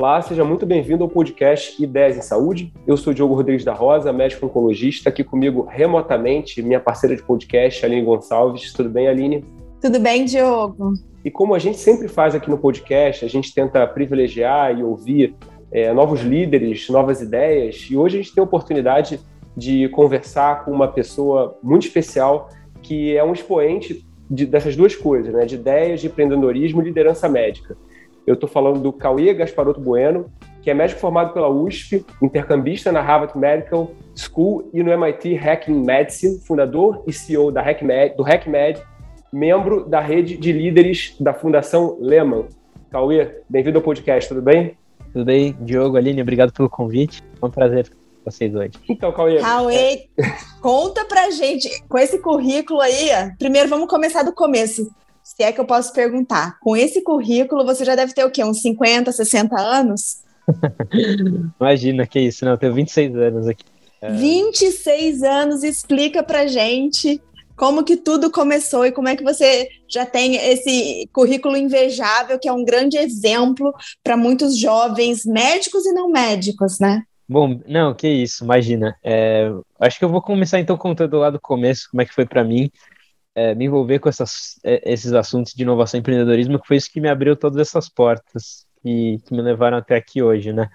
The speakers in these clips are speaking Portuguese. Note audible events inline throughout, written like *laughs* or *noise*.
Olá, seja muito bem-vindo ao podcast Ideias em Saúde. Eu sou Diogo Rodrigues da Rosa, médico oncologista, aqui comigo remotamente minha parceira de podcast, Aline Gonçalves. Tudo bem, Aline? Tudo bem, Diogo. E como a gente sempre faz aqui no podcast, a gente tenta privilegiar e ouvir é, novos líderes, novas ideias, e hoje a gente tem a oportunidade de conversar com uma pessoa muito especial que é um expoente de, dessas duas coisas, né, de ideias de empreendedorismo e liderança médica. Eu estou falando do Cauê Gasparotto Bueno, que é médico formado pela USP, intercambista na Harvard Medical School e no MIT Hacking Medicine, fundador e CEO da HackMed, do HackMed, membro da rede de líderes da Fundação Lehman. Cauê, bem-vindo ao podcast, tudo bem? Tudo bem, Diogo, Aline, obrigado pelo convite. É um prazer com vocês hoje. Então, Cauê. Cauê, conta pra gente, com esse currículo aí, primeiro vamos começar do começo se é que eu posso perguntar, com esse currículo você já deve ter o quê? Uns 50, 60 anos? *laughs* Imagina, que isso, não, eu tenho 26 anos aqui. É... 26 anos, explica pra gente como que tudo começou e como é que você já tem esse currículo invejável, que é um grande exemplo para muitos jovens médicos e não médicos, né? Bom, não, que isso, imagina. É, acho que eu vou começar então contando lá do começo, como é que foi para mim é, me envolver com essas, é, esses assuntos de inovação e empreendedorismo, que foi isso que me abriu todas essas portas e que me levaram até aqui hoje, né?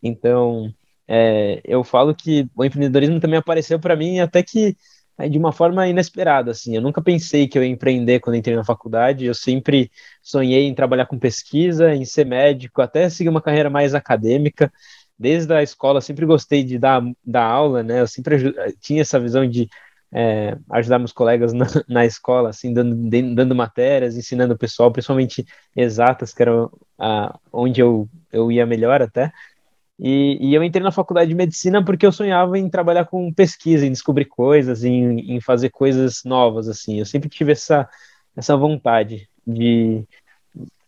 Então, é, eu falo que o empreendedorismo também apareceu para mim até que é, de uma forma inesperada, assim. Eu nunca pensei que eu ia empreender quando entrei na faculdade. Eu sempre sonhei em trabalhar com pesquisa, em ser médico, até seguir uma carreira mais acadêmica. Desde a escola, sempre gostei de dar, dar aula, né? Eu sempre tinha essa visão de é, ajudar meus colegas na, *laughs* na escola, assim, dando, dando matérias, ensinando o pessoal, principalmente exatas, que era a, onde eu, eu ia melhor até. E, e, eu entrei na faculdade de medicina porque eu sonhava em trabalhar com pesquisa, em descobrir coisas, em, em fazer coisas novas, assim. Eu sempre tive essa, essa vontade de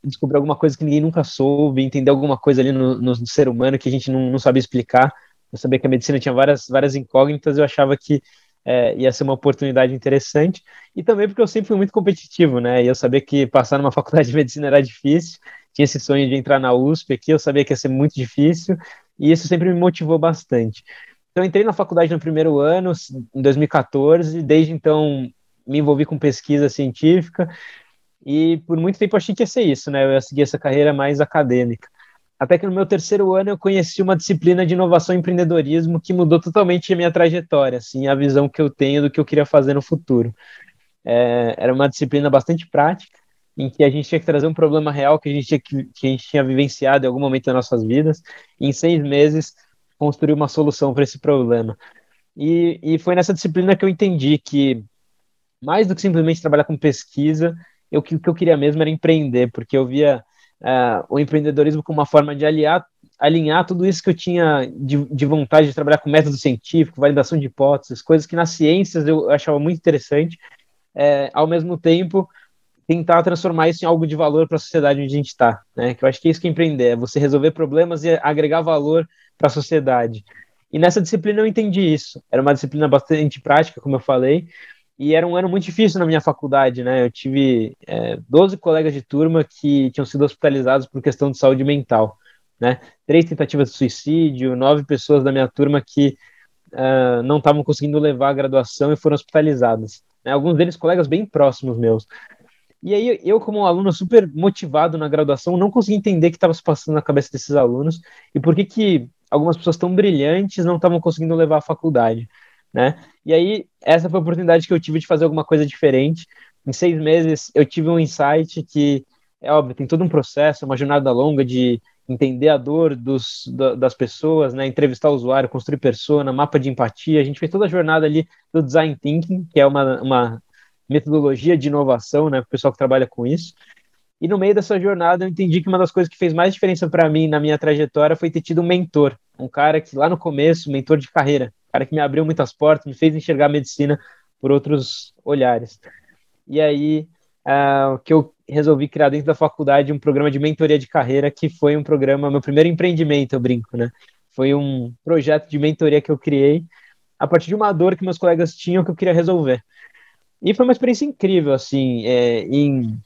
descobrir alguma coisa que ninguém nunca soube, entender alguma coisa ali no, no ser humano que a gente não, não sabia explicar. Eu sabia que a medicina tinha várias, várias incógnitas, eu achava que é, ia ser uma oportunidade interessante, e também porque eu sempre fui muito competitivo, né, e eu sabia que passar numa *laughs* faculdade de medicina era difícil, tinha esse sonho de entrar na USP aqui, eu sabia que ia ser muito difícil, e isso sempre me motivou bastante. Então, entrei na faculdade no primeiro ano, em 2014, desde então me envolvi com pesquisa científica, e por muito tempo achei que ia ser isso, né, eu ia seguir essa carreira mais acadêmica. Até que no meu terceiro ano eu conheci uma disciplina de inovação e empreendedorismo que mudou totalmente a minha trajetória, assim, a visão que eu tenho do que eu queria fazer no futuro. É, era uma disciplina bastante prática, em que a gente tinha que trazer um problema real que a gente tinha, que, que a gente tinha vivenciado em algum momento das nossas vidas, e em seis meses construir uma solução para esse problema. E, e foi nessa disciplina que eu entendi que, mais do que simplesmente trabalhar com pesquisa, eu, o que eu queria mesmo era empreender, porque eu via uh, o empreendedorismo como uma forma de aliar, alinhar tudo isso que eu tinha de, de, vontade de trabalhar com método científico, validação de hipóteses, coisas que nas ciências eu achava muito interessante, é, ao mesmo tempo tentar transformar isso em algo de valor para a sociedade onde a gente está, né? Que eu acho que é isso que é empreender, é você resolver problemas e agregar valor para a sociedade. E nessa disciplina eu entendi isso. Era uma disciplina bastante prática, como eu falei, e era um ano muito difícil na minha faculdade, né? Eu tive é, 12 colegas de turma que tinham sido hospitalizados por questão de saúde mental, né? Três tentativas de suicídio, nove pessoas da minha turma que uh, não estavam conseguindo levar a graduação e foram hospitalizadas. Né? Alguns deles colegas bem próximos meus. E aí eu, como um aluno super motivado na graduação, não consegui entender o que estava se passando na cabeça desses alunos e por que que algumas pessoas tão brilhantes não estavam conseguindo levar a faculdade né? E aí, essa foi a oportunidade que eu tive de fazer alguma coisa diferente. Em seis meses, eu tive um insight que, é óbvio, tem todo um processo, uma jornada longa de entender a dor dos, das pessoas, né? Entrevistar o usuário, construir persona, mapa de empatia. A gente fez toda a jornada ali do design thinking, que é uma, uma metodologia de inovação, né? Para o pessoal que trabalha com isso. E no meio dessa jornada, eu entendi que uma das coisas que fez mais diferença para mim na minha trajetória foi ter tido um mentor, um cara que lá no começo, mentor de carreira, cara que me abriu muitas portas, me fez enxergar a medicina por outros olhares. E aí uh, que eu resolvi criar dentro da faculdade um programa de mentoria de carreira, que foi um programa, meu primeiro empreendimento, eu brinco, né? Foi um projeto de mentoria que eu criei a partir de uma dor que meus colegas tinham que eu queria resolver. E foi uma experiência incrível, assim, é, em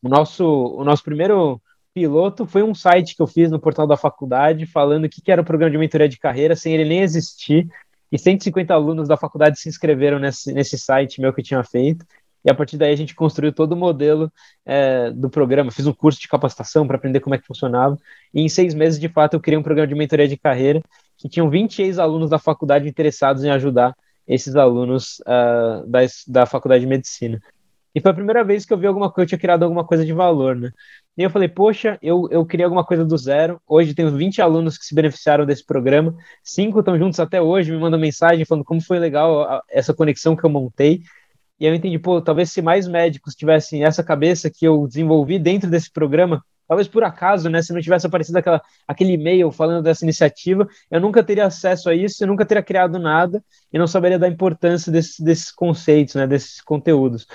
o nosso, o nosso primeiro piloto foi um site que eu fiz no portal da faculdade falando o que, que era o programa de mentoria de carreira, sem ele nem existir. E 150 alunos da faculdade se inscreveram nesse, nesse site meu que eu tinha feito. E a partir daí a gente construiu todo o modelo é, do programa. Fiz um curso de capacitação para aprender como é que funcionava. E em seis meses, de fato, eu criei um programa de mentoria de carreira que tinham 20 ex-alunos da faculdade interessados em ajudar esses alunos uh, da, da faculdade de medicina. E foi a primeira vez que eu vi alguma coisa, eu tinha criado alguma coisa de valor, né? E eu falei, poxa, eu, eu criei alguma coisa do zero. Hoje tenho 20 alunos que se beneficiaram desse programa. Cinco estão juntos até hoje, me mandam mensagem falando como foi legal essa conexão que eu montei. E eu entendi, pô, talvez se mais médicos tivessem essa cabeça que eu desenvolvi dentro desse programa, talvez por acaso, né, se não tivesse aparecido aquela, aquele e-mail falando dessa iniciativa, eu nunca teria acesso a isso, eu nunca teria criado nada e não saberia da importância desse, desses conceitos, né, desses conteúdos.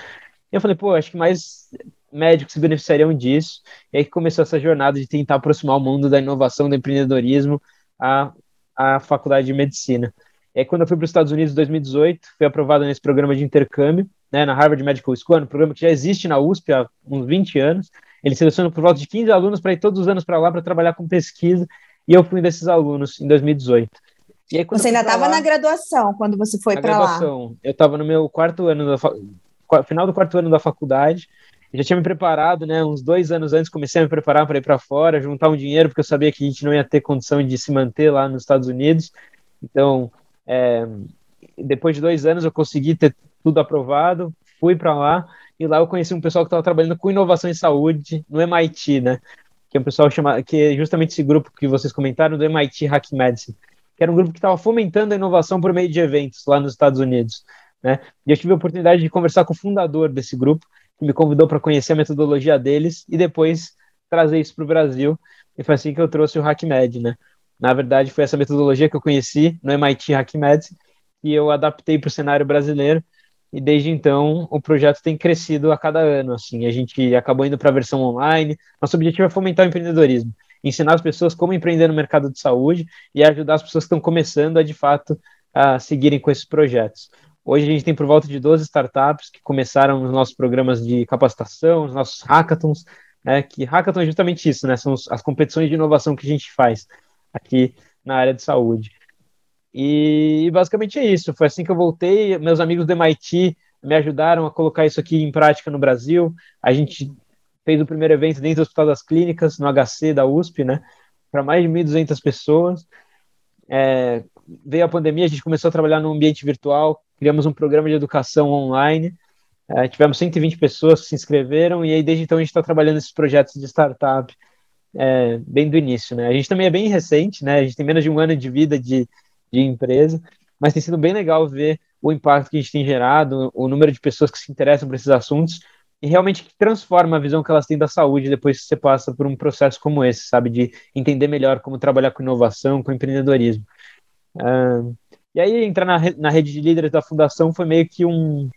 E eu falei, pô, acho que mais médicos se beneficiariam disso. E aí começou essa jornada de tentar aproximar o mundo da inovação, do empreendedorismo à, à faculdade de medicina. E aí, quando eu fui para os Estados Unidos em 2018, fui aprovado nesse programa de intercâmbio, né, na Harvard Medical School, um programa que já existe na USP há uns 20 anos. Ele seleciona por volta de 15 alunos para ir todos os anos para lá para trabalhar com pesquisa, e eu fui um desses alunos em 2018. Aí, você ainda estava na graduação quando você foi para lá? Eu estava no meu quarto ano, da final do quarto ano da faculdade, já tinha me preparado, né? Uns dois anos antes comecei a me preparar para ir para fora, juntar um dinheiro, porque eu sabia que a gente não ia ter condição de se manter lá nos Estados Unidos. Então, é, depois de dois anos, eu consegui ter tudo aprovado, fui para lá e lá eu conheci um pessoal que estava trabalhando com inovação em saúde no MIT, né? Que é um pessoal chama, que é justamente esse grupo que vocês comentaram do MIT Hack Medicine, que era um grupo que estava fomentando a inovação por meio de eventos lá nos Estados Unidos, né? E eu tive a oportunidade de conversar com o fundador desse grupo, que me convidou para conhecer a metodologia deles e depois trazer isso para o Brasil. E foi assim que eu trouxe o HackMed, né? Na verdade, foi essa metodologia que eu conheci no MIT HackMed e eu adaptei para o cenário brasileiro. E desde então, o projeto tem crescido a cada ano. Assim, a gente acabou indo para a versão online. Nosso objetivo é fomentar o empreendedorismo, ensinar as pessoas como empreender no mercado de saúde e ajudar as pessoas que estão começando a de fato a seguirem com esses projetos. Hoje a gente tem por volta de 12 startups que começaram nos nossos programas de capacitação, nos nossos hackathons, né, que hackathon é justamente isso, né, são as competições de inovação que a gente faz aqui na área de saúde. E, basicamente é isso, foi assim que eu voltei, meus amigos do MIT me ajudaram a colocar isso aqui em prática no Brasil, a gente fez o primeiro evento dentro do Hospital das Clínicas, no HC da USP, né, para mais de 1.200 pessoas, é, veio a pandemia, a gente começou a trabalhar no ambiente virtual, criamos um programa de educação online, é, tivemos 120 pessoas que se inscreveram, e aí desde então a gente está trabalhando esses projetos de startup é, bem do início, né? A gente também é bem recente, né? A gente tem menos de um ano de vida de, de empresa, mas tem sido bem legal ver o impacto que a gente tem gerado, o número de pessoas que se interessam por esses assuntos, e realmente transforma a visão que elas têm da saúde depois que você passa por um processo como esse, sabe? De entender melhor como trabalhar com inovação, com empreendedorismo. Uh, e aí entrar na, na rede de líderes da fundação foi meio que um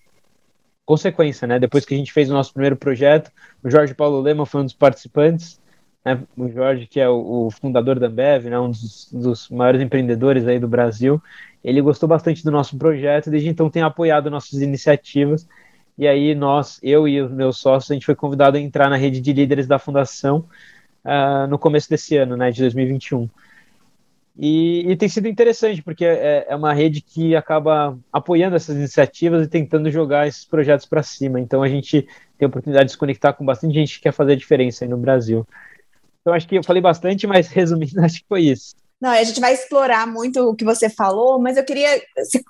consequência, né? Depois que a gente fez o nosso primeiro projeto, o Jorge Paulo Lema foi um dos participantes, né? O Jorge, que é o, o fundador da Ambev, né? Um dos, dos, maiores empreendedores aí do Brasil, ele gostou bastante do nosso projeto e desde então tem apoiado nossas iniciativas. E aí nós, eu e os meus sócios, a gente foi convidado a entrar na rede de líderes da fundação uh, no começo desse ano, né? De 2021. E, e, tem sido interessante, porque é, é, uma rede que acaba apoiando essas iniciativas e tentando jogar esses projetos para cima. Então a gente tem a oportunidade de se conectar com bastante gente que quer fazer a diferença aí no Brasil. Então acho que eu falei bastante, mas *laughs* resumindo, acho que foi isso. Não, a gente vai explorar muito o que você falou, mas eu queria.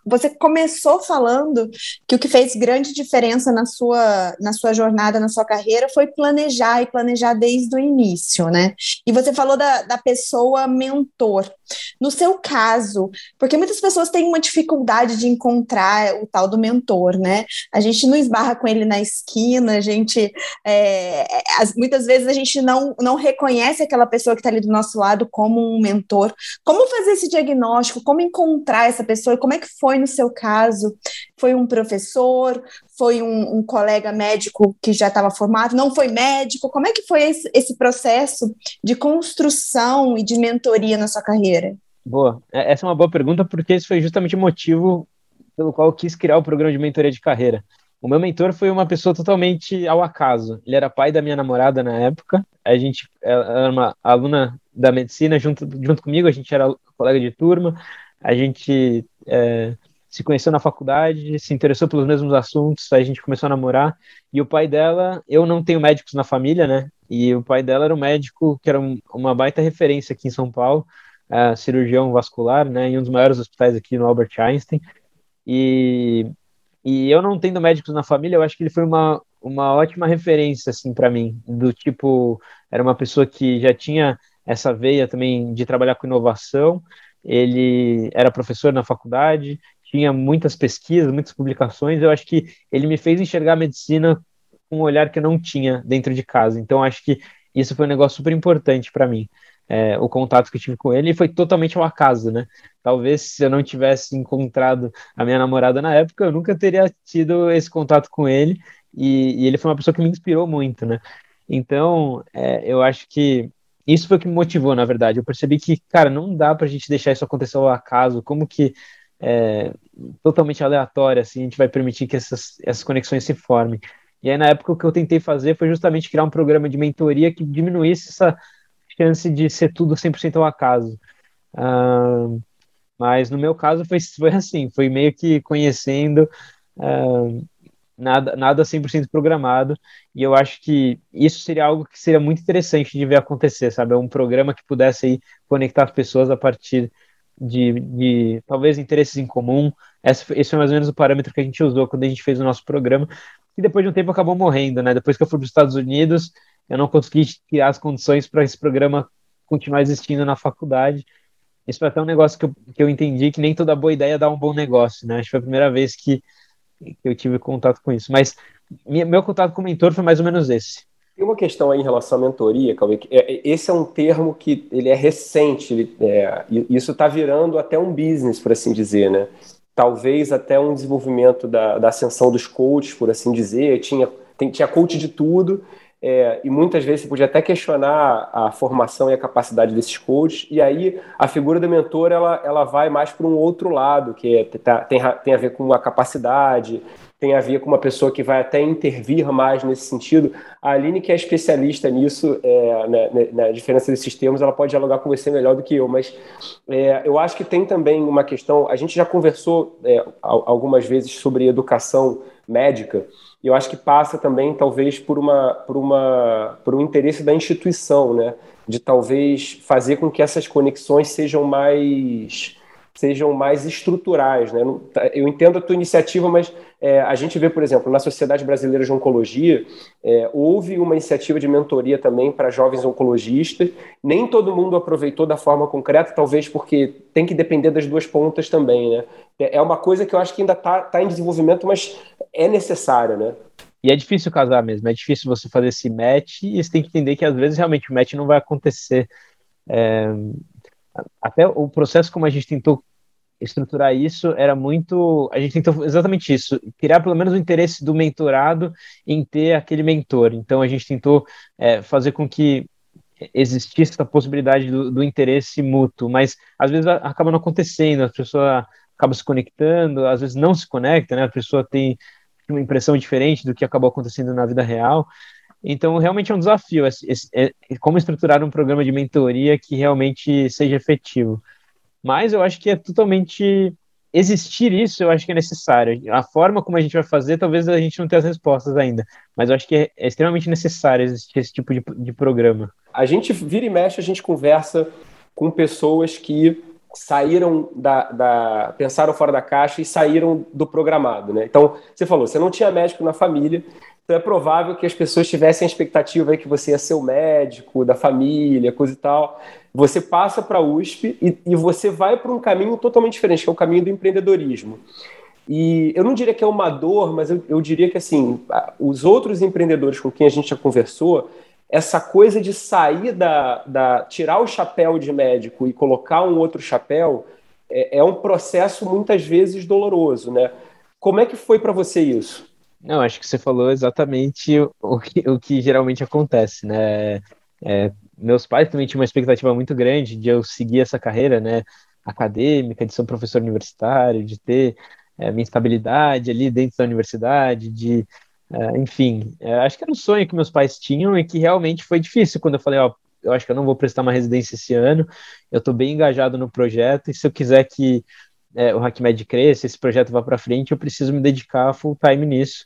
Você começou falando que o que fez grande diferença na sua, na sua jornada, na sua carreira, foi planejar e planejar desde o início, né? E você falou da, da pessoa mentor. No seu caso, porque muitas pessoas têm uma dificuldade de encontrar o tal do mentor, né? A gente não esbarra com ele na esquina, a gente. É, as, muitas vezes a gente não, não reconhece aquela pessoa que está ali do nosso lado como um mentor. Como fazer esse diagnóstico? Como encontrar essa pessoa? E como é que foi no seu caso? Foi um professor? Foi um, um colega médico que já estava formado? Não foi médico? Como é que foi esse, esse processo de construção e de mentoria na sua carreira? Boa. É, essa é uma boa pergunta, porque esse foi justamente o motivo pelo qual eu quis criar o programa de mentoria de carreira. O meu mentor foi uma pessoa totalmente ao acaso. Ele era pai da minha namorada na época. A gente era uma aluna da medicina junto, junto comigo, a gente era colega de turma. A gente é, se conheceu na faculdade, se interessou pelos mesmos assuntos, a gente começou a namorar. E o pai dela, eu não tenho médicos na família, né? E o pai dela era um médico que era um, uma baita referência aqui em São Paulo, uh, cirurgião vascular, né? Em um dos maiores hospitais aqui no Albert Einstein. E e eu não tendo médicos na família, eu acho que ele foi uma, uma ótima referência, assim, para mim. Do tipo, era uma pessoa que já tinha essa veia também de trabalhar com inovação. Ele era professor na faculdade, tinha muitas pesquisas, muitas publicações. Eu acho que ele me fez enxergar a medicina com um olhar que eu não tinha dentro de casa. Então, acho que isso foi um negócio super importante para mim é, o contato que eu tive com ele foi totalmente ao acaso, né? Talvez se eu não tivesse encontrado a minha namorada na época, eu nunca teria tido esse contato com ele, e, e ele foi uma pessoa que me inspirou muito, né? Então, é, eu acho que isso foi o que me motivou, na verdade. Eu percebi que, cara, não dá pra gente deixar isso acontecer ao acaso, como que é, totalmente aleatório, assim, a gente vai permitir que essas, essas conexões se formem. E aí, na época, o que eu tentei fazer foi justamente criar um programa de mentoria que diminuísse essa chance de ser tudo 100% ao acaso. Uh, mas no meu caso foi, foi assim, foi meio que conhecendo, uh, nada, nada 100% programado, e eu acho que isso seria algo que seria muito interessante de ver acontecer, sabe? É um programa que pudesse aí conectar as pessoas a partir de, de talvez interesses em comum. Esse, foi mais ou menos o parâmetro que a gente usou quando a gente fez o nosso programa, e depois de um tempo acabou morrendo, né? Depois que eu fui para os Estados Unidos, eu não consegui criar as condições para esse programa continuar existindo na faculdade. Isso foi até um negócio que eu, que eu entendi que nem toda boa ideia dá um bom negócio, né? Acho que foi a primeira vez que, que eu tive contato com isso. Mas minha, meu contato com o mentor foi mais ou menos esse. Tem uma questão aí em relação à mentoria, Calvin, é, esse é um termo que ele é recente, ele, é, isso está virando até um business, por assim dizer, né? Talvez até um desenvolvimento da, da ascensão dos coaches, por assim dizer, tinha, tem, tinha coach de tudo, é, e muitas vezes você podia até questionar a formação e a capacidade desses coaches, e aí a figura do mentor ela, ela vai mais para um outro lado, que é, tá, tem, tem a ver com a capacidade, tem a ver com uma pessoa que vai até intervir mais nesse sentido. A Aline, que é especialista nisso, é, na, na, diferença desses termos, ela pode dialogar com você melhor do que eu, mas é, eu acho que tem também uma questão. A gente já conversou é, algumas vezes sobre educação médica, e eu acho que passa também, talvez, por, uma, por, uma, por um interesse da instituição, né? de talvez fazer com que essas conexões sejam mais sejam mais estruturais. Né? Tá, eu entendo a tua iniciativa, mas é, a gente vê, por exemplo, na Sociedade Brasileira de Oncologia, é, houve uma iniciativa de mentoria também para jovens oncologistas. Nem todo mundo aproveitou da forma concreta, talvez porque tem que depender das duas pontas também. Né? É, uma coisa que eu acho que ainda está tá em desenvolvimento, mas é necessária. Né? E é difícil casar mesmo, é difícil você fazer esse match e você tem que entender que às vezes realmente o match não vai acontecer. É, até o processo como a gente tentou estruturar isso era muito. A gente tentou exatamente isso, criar pelo menos o interesse do mentorado em ter aquele mentor. Então a gente tentou é, fazer com que existisse essa possibilidade do, do, interesse mútuo, mas às vezes acaba não acontecendo, a pessoa acaba se conectando, às vezes não se conecta, né? A pessoa tem uma impressão diferente do que acabou acontecendo na vida real. Então, realmente é um desafio é, como estruturar um programa de mentoria que realmente seja efetivo. Mas eu acho que é totalmente existir isso, eu acho que é necessário. A forma como a gente vai fazer, talvez a gente não tenha as respostas ainda, mas eu acho que é, é extremamente necessário existir esse tipo de, de programa. A gente vira e mexe, a gente conversa com pessoas que saíram da, da, pensaram fora da caixa e saíram do programado, né? Então, você falou, você não tinha médico na família, então é provável que as pessoas tivessem a expectativa aí que você ia ser o médico da família, coisa e tal. Você passa para a USP e, e você vai para um caminho totalmente diferente, que é o caminho do empreendedorismo. E eu não diria que é uma dor, mas eu, eu diria que assim, os outros empreendedores com quem a gente já conversou, essa coisa de sair da, da tirar o chapéu de médico e colocar um outro chapéu é, é um processo muitas vezes doloroso, né? Como é que foi para você isso? Não, acho que você falou exatamente o que, o que geralmente acontece, né? É, meus pais também tinham uma expectativa muito grande de eu seguir essa carreira, né? Acadêmica, de ser um professor universitário, de ter é, minha estabilidade ali dentro da universidade, de, é, enfim, é, acho que era um sonho que meus pais tinham e que realmente foi difícil quando eu falei, ó, eu acho que eu não vou prestar uma residência esse ano, eu estou bem engajado no projeto e se eu quiser que é, o HackMed cresça, esse projeto vá para frente, eu preciso me dedicar full time nisso.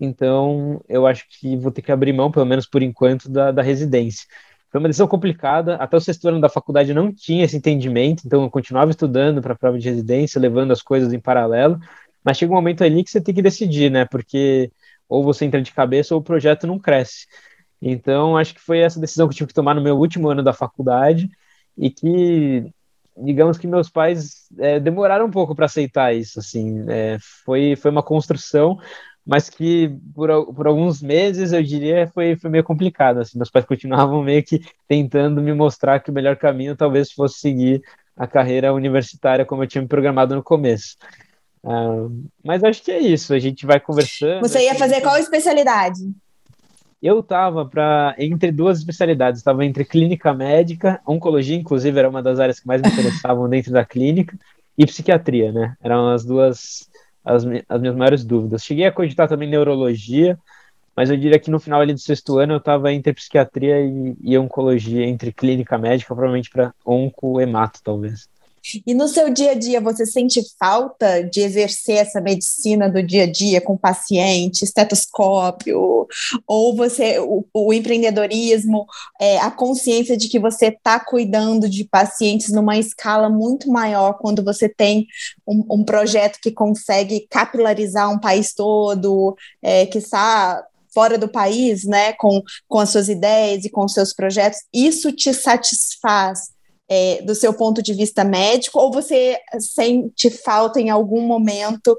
Então, eu acho que vou ter que abrir mão, pelo menos por enquanto, da, da residência. Foi uma decisão complicada. Até o sexto ano da faculdade não tinha esse entendimento, então eu continuava estudando para a prova de residência, levando as coisas em paralelo. Mas chega um momento ali que você tem que decidir, né? Porque ou você entra de cabeça ou o projeto não cresce. Então, acho que foi essa decisão que eu tive que tomar no meu último ano da faculdade e que, digamos que meus pais é, demoraram um pouco para aceitar isso. Assim, é, foi, foi uma construção, mas que por, por alguns meses eu diria foi, foi meio complicado. Assim, meus pais continuavam meio que tentando me mostrar que o melhor caminho talvez fosse seguir a carreira universitária como eu tinha me programado no começo. Uh, mas acho que é isso, a gente vai conversando. Você ia fazer qual especialidade? Eu estava para entre duas especialidades, estava entre clínica médica, oncologia, inclusive, era uma das áreas que mais me interessavam *laughs* dentro da clínica, e psiquiatria, né? Eram as duas as, as minhas maiores dúvidas. Cheguei a cogitar também neurologia, mas eu diria que no final ali do sexto ano eu estava entre psiquiatria e, e, oncologia, entre clínica médica, provavelmente para onco hemato, talvez. E no seu dia a dia, você sente falta de exercer essa medicina do dia a dia com paciente, estetoscópio, ou você, o, o empreendedorismo, é, a consciência de que você está cuidando de pacientes numa escala muito maior quando você tem um, um projeto que consegue capilarizar um país todo, é, que está fora do país, né, com, com as suas ideias e com os seus projetos, isso te satisfaz é, do seu ponto de vista médico, ou você sente falta em algum momento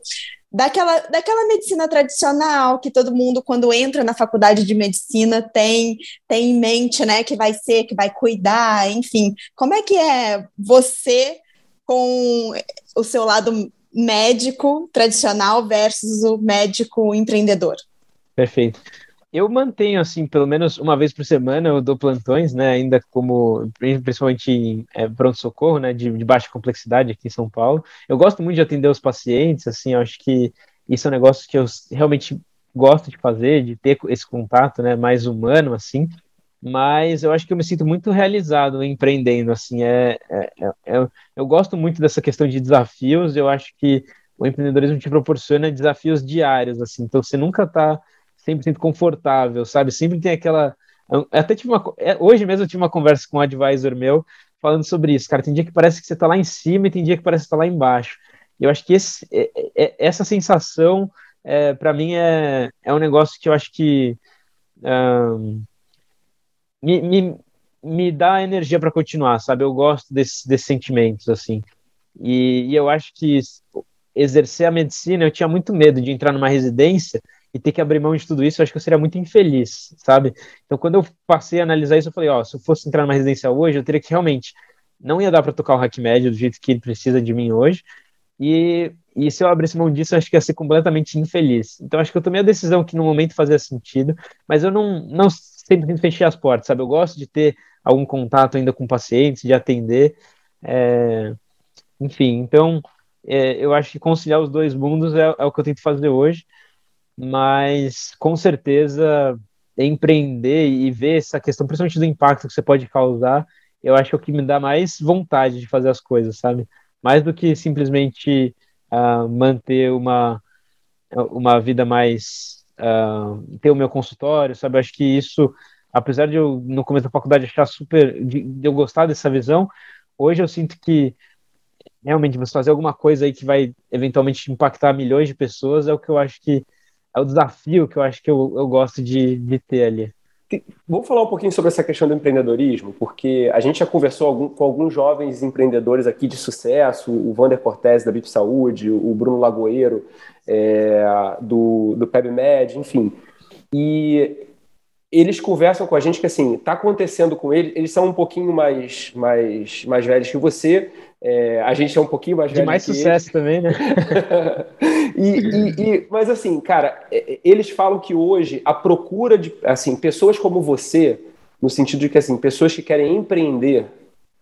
daquela, daquela medicina tradicional que todo mundo, quando entra na faculdade de medicina, tem, tem em mente, né, que vai ser, que vai cuidar, enfim. Como é que é você com o seu lado médico tradicional versus o médico empreendedor? Perfeito eu mantenho, assim, pelo menos uma vez por semana eu dou plantões, né, ainda como, principalmente em é, pronto-socorro, né, de, de, baixa complexidade aqui em São Paulo. Eu gosto muito de atender os pacientes, assim, acho que isso é um negócio que eu realmente gosto de fazer, de ter esse contato, né, mais humano, assim, mas eu acho que eu me sinto muito realizado empreendendo, assim, é, é, é, é eu gosto muito dessa questão de desafios, eu acho que o empreendedorismo te proporciona desafios diários, assim, então você nunca está 100% confortável, sabe? Sempre tem aquela. Até tive uma. É, hoje mesmo eu tive uma conversa com um advisor meu falando sobre isso, cara. Tem dia que parece que você está lá em cima e tem dia que parece que está lá embaixo. E eu acho que esse, é, é, essa sensação, é, para mim, é, é um negócio que eu acho que um, me, me, me dá energia para continuar, sabe? Eu gosto desse, desses sentimentos, assim. E, e eu acho que exercer a medicina, eu tinha muito medo de entrar numa residência e ter que abrir mão de tudo isso, eu acho que eu seria muito infeliz, sabe? Então, quando eu passei a analisar isso, eu falei, ó, se eu fosse entrar numa residência hoje, eu teria que realmente não ia dar para tocar o hack médio do jeito que ele precisa de mim hoje. E, e se eu abrisse mão disso, eu acho que ia ser completamente infeliz. Então, acho que eu tomei a decisão que no momento fazia sentido, mas eu não, não sempre fechei as portas, sabe? Eu gosto de ter algum contato ainda com pacientes, de atender. É... Enfim, então, é, eu acho que conciliar os dois mundos é, é o que eu tento fazer hoje mas com certeza empreender e ver essa questão, principalmente do impacto que você pode causar, eu acho que é o que me dá mais vontade de fazer as coisas, sabe? Mais do que simplesmente uh, manter uma, uma vida mais. Uh, ter o meu consultório, sabe? Eu acho que isso, apesar de eu, no começo da faculdade, achar super. de, de eu gostar dessa visão, hoje eu sinto que realmente você fazer alguma coisa aí que vai eventualmente impactar milhões de pessoas é o que eu acho que é o desafio que eu acho que eu, eu gosto de, de ter ali. Vamos falar um pouquinho sobre essa questão do empreendedorismo, porque a gente já conversou algum, com alguns jovens empreendedores aqui de sucesso, o Vander Cortez da BIP Saúde, o Bruno Lagoeiro é, do, do PebMed, enfim. E eles conversam com a gente que assim, está acontecendo com eles, eles são um pouquinho mais, mais, mais velhos que você, é, a gente é um pouquinho mais velho. De mais sucesso também, né? *laughs* e, e, *laughs* e, mas assim, cara, é, é, eles falam que hoje a procura de assim, pessoas como você, no sentido de que assim, pessoas que querem empreender,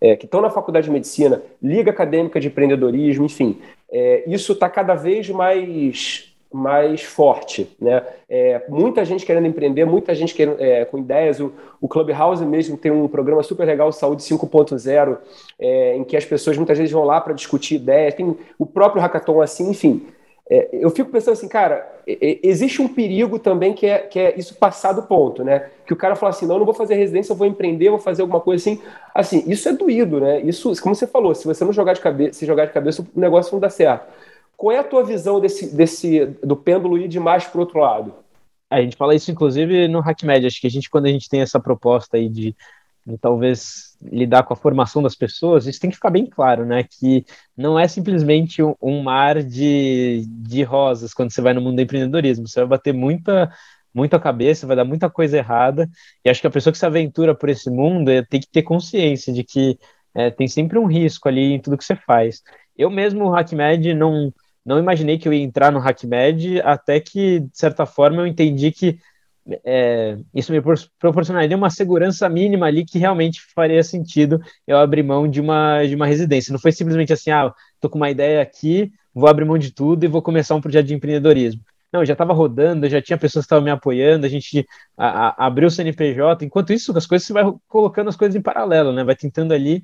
é, que estão na faculdade de medicina, Liga Acadêmica de Empreendedorismo, enfim, é, isso está cada vez mais mais forte, né? É, muita gente querendo empreender, muita gente querendo, é, com ideias. O, o, Clubhouse mesmo tem um programa super legal, Saúde 5.0, é, em que as pessoas muitas vezes vão lá para discutir ideias. Tem o próprio hackathon assim, enfim. É, eu fico pensando assim, cara, existe um perigo também que é, que é isso passar do ponto, né? Que o cara fala assim, não, não vou fazer residência, eu vou empreender, eu vou fazer alguma coisa assim. Assim, isso é doído, né? Isso, como você falou, se você não jogar de cabeça, se jogar de cabeça, o negócio não dá certo. Qual é a tua visão desse, desse do pêndulo ir demais para o outro lado? A gente fala isso, inclusive, no HackMed. Acho que a gente, quando a gente tem essa proposta aí de talvez lidar com a formação das pessoas, isso tem que ficar bem claro, né? Que não é simplesmente um, um mar de, de rosas quando você vai no mundo do empreendedorismo. Você vai bater muita, muita cabeça, vai dar muita coisa errada. E acho que a pessoa que se aventura por esse mundo é, tem que ter consciência de que é, tem sempre um risco ali em tudo que você faz. Eu mesmo, o HackMed, não, não imaginei que eu ia entrar no HackMed, até que, de certa forma, eu entendi que é, isso me proporcionaria uma segurança mínima ali que realmente faria sentido eu abrir mão de uma, de uma residência. Não foi simplesmente assim, ah, tô com uma ideia aqui, vou abrir mão de tudo e vou começar um projeto de empreendedorismo. Não, já estava rodando, já tinha pessoas que estavam me apoiando, a gente a, a, abriu o CNPJ. Enquanto isso, as coisas você vai colocando as coisas em paralelo, né? Vai tentando ali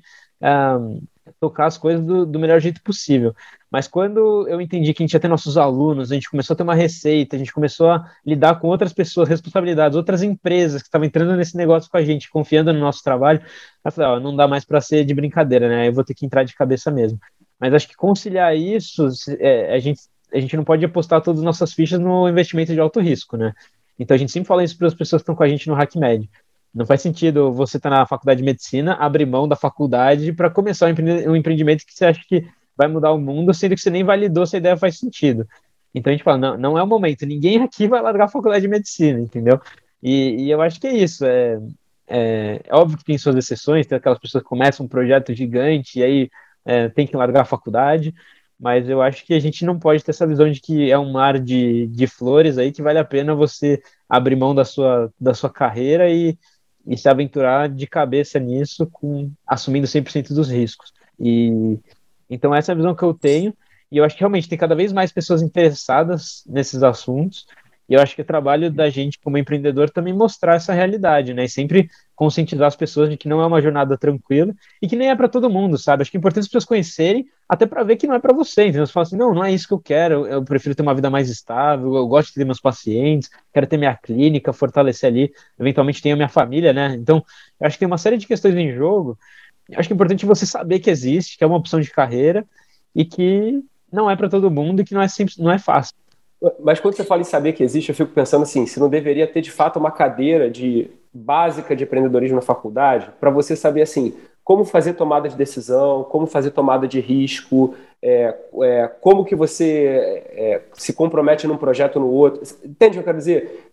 tocar as coisas do, do, melhor jeito possível. Mas quando eu entendi que a gente ia ter nossos alunos, a gente começou a ter uma receita, a gente começou a lidar com outras pessoas, responsabilidades, outras empresas que estavam entrando nesse negócio com a gente, confiando no nosso trabalho, eu falei, ó, não dá mais para ser de brincadeira, né? Eu vou ter que entrar de cabeça mesmo. Mas acho que conciliar isso, é, a, gente, a gente não pode apostar todas as nossas fichas no investimento de alto risco, né? Então a gente sempre fala isso para as pessoas que estão com a gente no HackMed. Não faz sentido você estar tá na faculdade de medicina, abrir mão da faculdade para começar um empreendimento que você acha que vai mudar o mundo, sendo que você nem validou se a ideia faz sentido. Então a gente fala, não, não é o momento, ninguém aqui vai largar a faculdade de medicina, entendeu? E, e eu acho que é isso. É, é, é, óbvio que tem suas exceções, tem aquelas pessoas que começam um projeto gigante e aí é, tem que largar a faculdade, mas eu acho que a gente não pode ter essa visão de que é um mar de, de flores aí que vale a pena você abrir mão da sua, da sua carreira e, e se aventurar de cabeça nisso, com assumindo 100% dos riscos. E então essa é a visão que eu tenho, e eu acho que realmente tem cada vez mais pessoas interessadas nesses assuntos. E eu acho que é trabalho da gente como empreendedor também mostrar essa realidade, né? E sempre conscientizar as pessoas de que não é uma jornada tranquila e que nem é para todo mundo, sabe? Acho que é importante as pessoas conhecerem, até para ver que não é para você. Então você fala assim: não, não é isso que eu quero, eu prefiro ter uma vida mais estável, eu gosto de ter meus pacientes, quero ter minha clínica, fortalecer ali, eventualmente tenho minha família, né? Então, eu acho que tem uma série de questões em jogo. Eu acho que é importante você saber que existe, que é uma opção de carreira e que não é para todo mundo e que não é simples, não é fácil. Mas quando você fala em saber que existe, eu fico pensando assim, se não deveria ter de fato uma cadeira de básica de empreendedorismo na faculdade, para você saber assim, como fazer tomada de decisão, como fazer tomada de risco, é, é, como que você é, se compromete num projeto ou no outro. Entende o que eu quero dizer?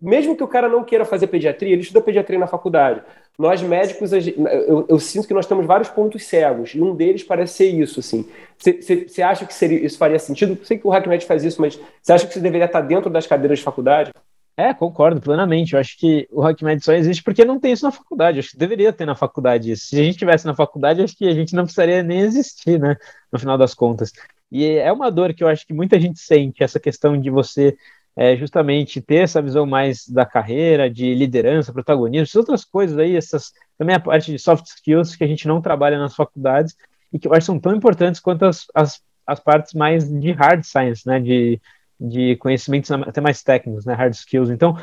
mesmo que o cara não queira fazer pediatria, ele estuda pediatria na faculdade. Nós médicos, eu, eu sinto que nós temos vários pontos cegos, e um deles parece ser isso. Assim. Você acha que seria, isso faria sentido? Sei que o HackMed faz isso, mas você acha que isso deveria estar dentro das cadeiras de faculdade? É, concordo plenamente. Eu acho que o HackMed só existe porque não tem isso na faculdade. Eu acho que deveria ter na faculdade isso. Se a gente tivesse na faculdade, acho que a gente não precisaria nem existir, né? No final das contas. E é uma dor que eu acho que muita gente sente, essa questão de você é, justamente ter essa visão mais da carreira, de liderança, protagonismo, outras coisas aí, essas também a parte de soft skills que a gente não trabalha nas faculdades e que eu acho que são tão importantes quanto as, as, as partes mais de hard science, né? De de conhecimentos até mais técnicos, né, hard skills. Então,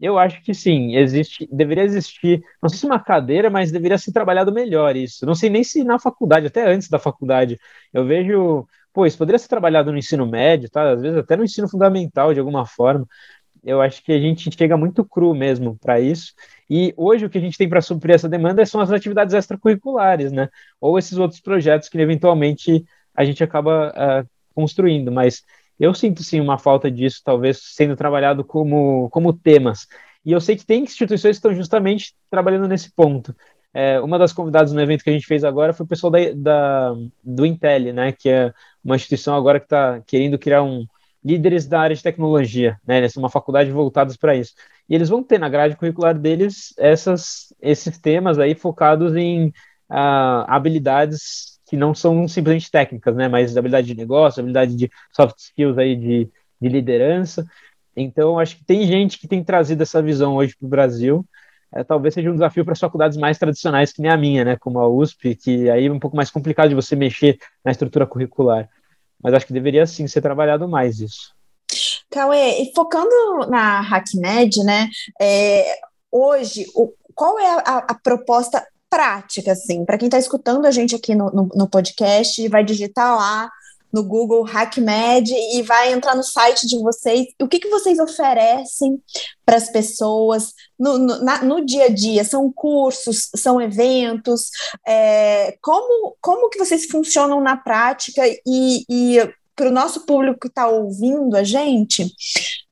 eu acho que sim, existe, deveria existir, não sei se uma cadeira, mas deveria ser trabalhado melhor isso. Não sei nem se na faculdade, até antes da faculdade, eu vejo, pô, isso poderia ser trabalhado no ensino médio, tá? Às vezes até no ensino fundamental de alguma forma. Eu acho que a gente chega muito cru mesmo para isso. E hoje o que a gente tem para suprir essa demanda são as atividades extracurriculares, né? Ou esses outros projetos que eventualmente a gente acaba uh, construindo. Mas eu sinto sim uma falta disso, talvez sendo trabalhado como, como temas. E eu sei que tem instituições que estão justamente trabalhando nesse ponto. É, uma das convidadas no evento que a gente fez agora foi o pessoal da, da do Intel, né, que é uma instituição agora que está querendo criar um líderes da área de tecnologia, né, eles uma faculdade voltados para isso. E eles vão ter na grade curricular deles essas, esses temas aí focados em uh, habilidades que não são simplesmente técnicas, né? Mas habilidade de negócio, habilidade de soft skills aí de, de liderança. Então, acho que tem gente que tem trazido essa visão hoje para o Brasil. É, talvez seja um desafio para as faculdades mais tradicionais que nem a minha, né? Como a USP, que aí é um pouco mais complicado de você mexer na estrutura curricular. Mas acho que deveria sim ser trabalhado mais isso. Cauê, e focando na HackMed, né? É, hoje, o, qual é a, a proposta prática, assim, para quem está escutando a gente aqui no, no, no podcast, vai digitar lá no Google HackMed e vai entrar no site de vocês. O que, que vocês oferecem para as pessoas no, no, na, no, dia a dia? São cursos, são eventos? É, como, como que vocês funcionam na prática e, e para o nosso público que está ouvindo a gente,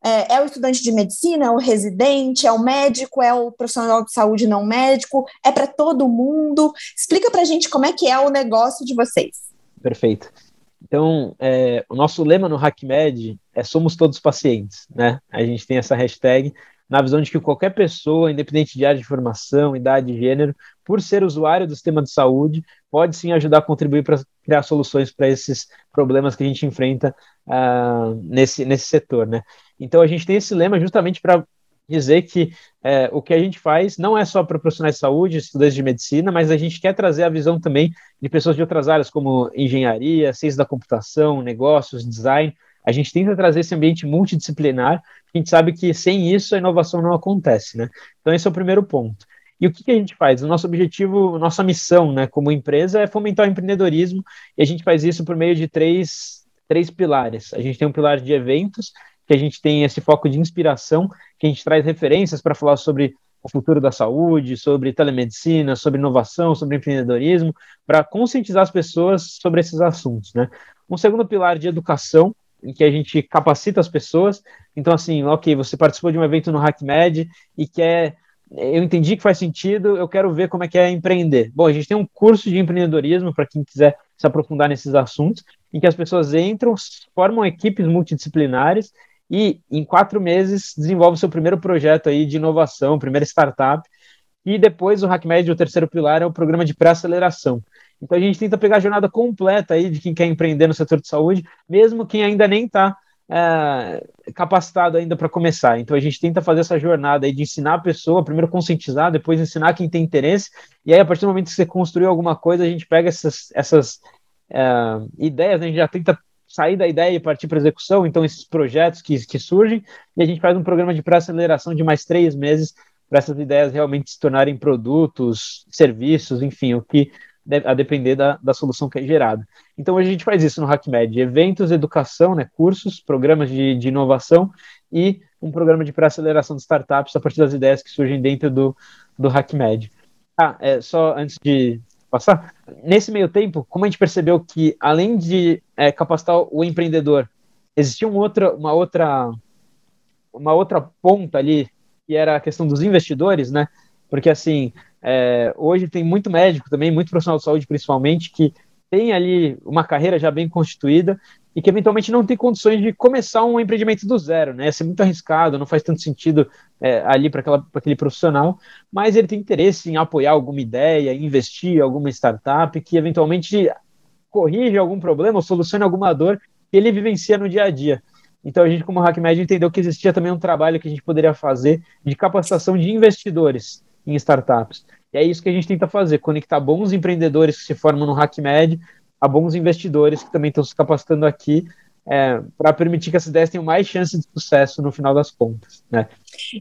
é, é, o estudante de medicina, é o residente, é o médico, é o profissional de saúde não médico, é para todo mundo. Explica para a gente como é que é o negócio de vocês. Perfeito. Então, é, o nosso lema no HackMed é somos todos pacientes, né? A gente tem essa hashtag na visão de que qualquer pessoa, independente de área de formação, idade, gênero, por ser usuário do sistema de saúde, pode sim ajudar a contribuir para criar soluções para esses problemas que a gente enfrenta uh, nesse, nesse setor, né? Então a gente tem esse lema justamente para dizer que é, o que a gente faz não é só para profissionais de saúde, estudantes de medicina, mas a gente quer trazer a visão também de pessoas de outras áreas, como engenharia, ciência da computação, negócios, design, a gente tenta trazer esse ambiente multidisciplinar, a gente sabe que sem isso a inovação não acontece, né? Então esse é o primeiro ponto. E o que, que a gente faz? O nosso objetivo, nossa missão, né, como empresa, é fomentar o empreendedorismo, e a gente faz isso por meio de três, três pilares. A gente tem um pilar de eventos, que a gente tem esse foco de inspiração, que a gente traz referências para falar sobre o futuro da saúde, sobre telemedicina, sobre inovação, sobre empreendedorismo, para conscientizar as pessoas sobre esses assuntos, né? Um segundo pilar de educação, em que a gente capacita as pessoas. Então, assim, ok, você participou de um evento no HackMed e quer. Eu entendi que faz sentido, eu quero ver como é que é empreender. Bom, a gente tem um curso de empreendedorismo para quem quiser se aprofundar nesses assuntos, em que as pessoas entram, formam equipes multidisciplinares e em quatro meses desenvolve seu primeiro projeto aí de inovação, primeira startup. E depois o HackMed, o terceiro pilar, é o programa de pré-aceleração. Então a gente tenta pegar a jornada completa aí de quem quer empreender no setor de saúde, mesmo quem ainda nem está é, capacitado ainda para começar. Então a gente tenta fazer essa jornada aí de ensinar a pessoa, primeiro conscientizar, depois ensinar quem tem interesse, e aí a partir do momento que você construiu alguma coisa, a gente pega essas, essas é, ideias, né, a gente já tenta sair da ideia e partir para execução, então esses projetos que, que surgem, e a gente faz um programa de pré-aceleração de mais três meses para essas ideias realmente se tornarem produtos, serviços, enfim, o que a depender da, da solução que é gerada. Então a gente faz isso no HackMed, eventos, educação, né, cursos, programas de, de inovação e um programa de pré-aceleração de startups a partir das ideias que surgem dentro do, do HackMed. Ah, é, só antes de passar, nesse meio tempo, como a gente percebeu que além de é, capacitar o empreendedor, existia um outra, uma outra uma outra ponta ali que era a questão dos investidores, né? Porque assim, é, hoje tem muito médico também, muito profissional de saúde principalmente, que tem ali uma carreira já bem constituída e que eventualmente não tem condições de começar um empreendimento do zero, né? Isso é muito arriscado, não faz tanto sentido é, ali para aquele profissional, mas ele tem interesse em apoiar alguma ideia, investir em alguma startup que eventualmente corrige algum problema ou solucione alguma dor que ele vivencia no dia a dia. Então a gente, como HackMed, entendeu que existia também um trabalho que a gente poderia fazer de capacitação de investidores em startups. E é isso que a gente tenta fazer, conectar bons empreendedores que se formam no HackMed a bons investidores que também estão se capacitando aqui é, para permitir que essas ideias tenham mais chance de sucesso no final das contas. Né?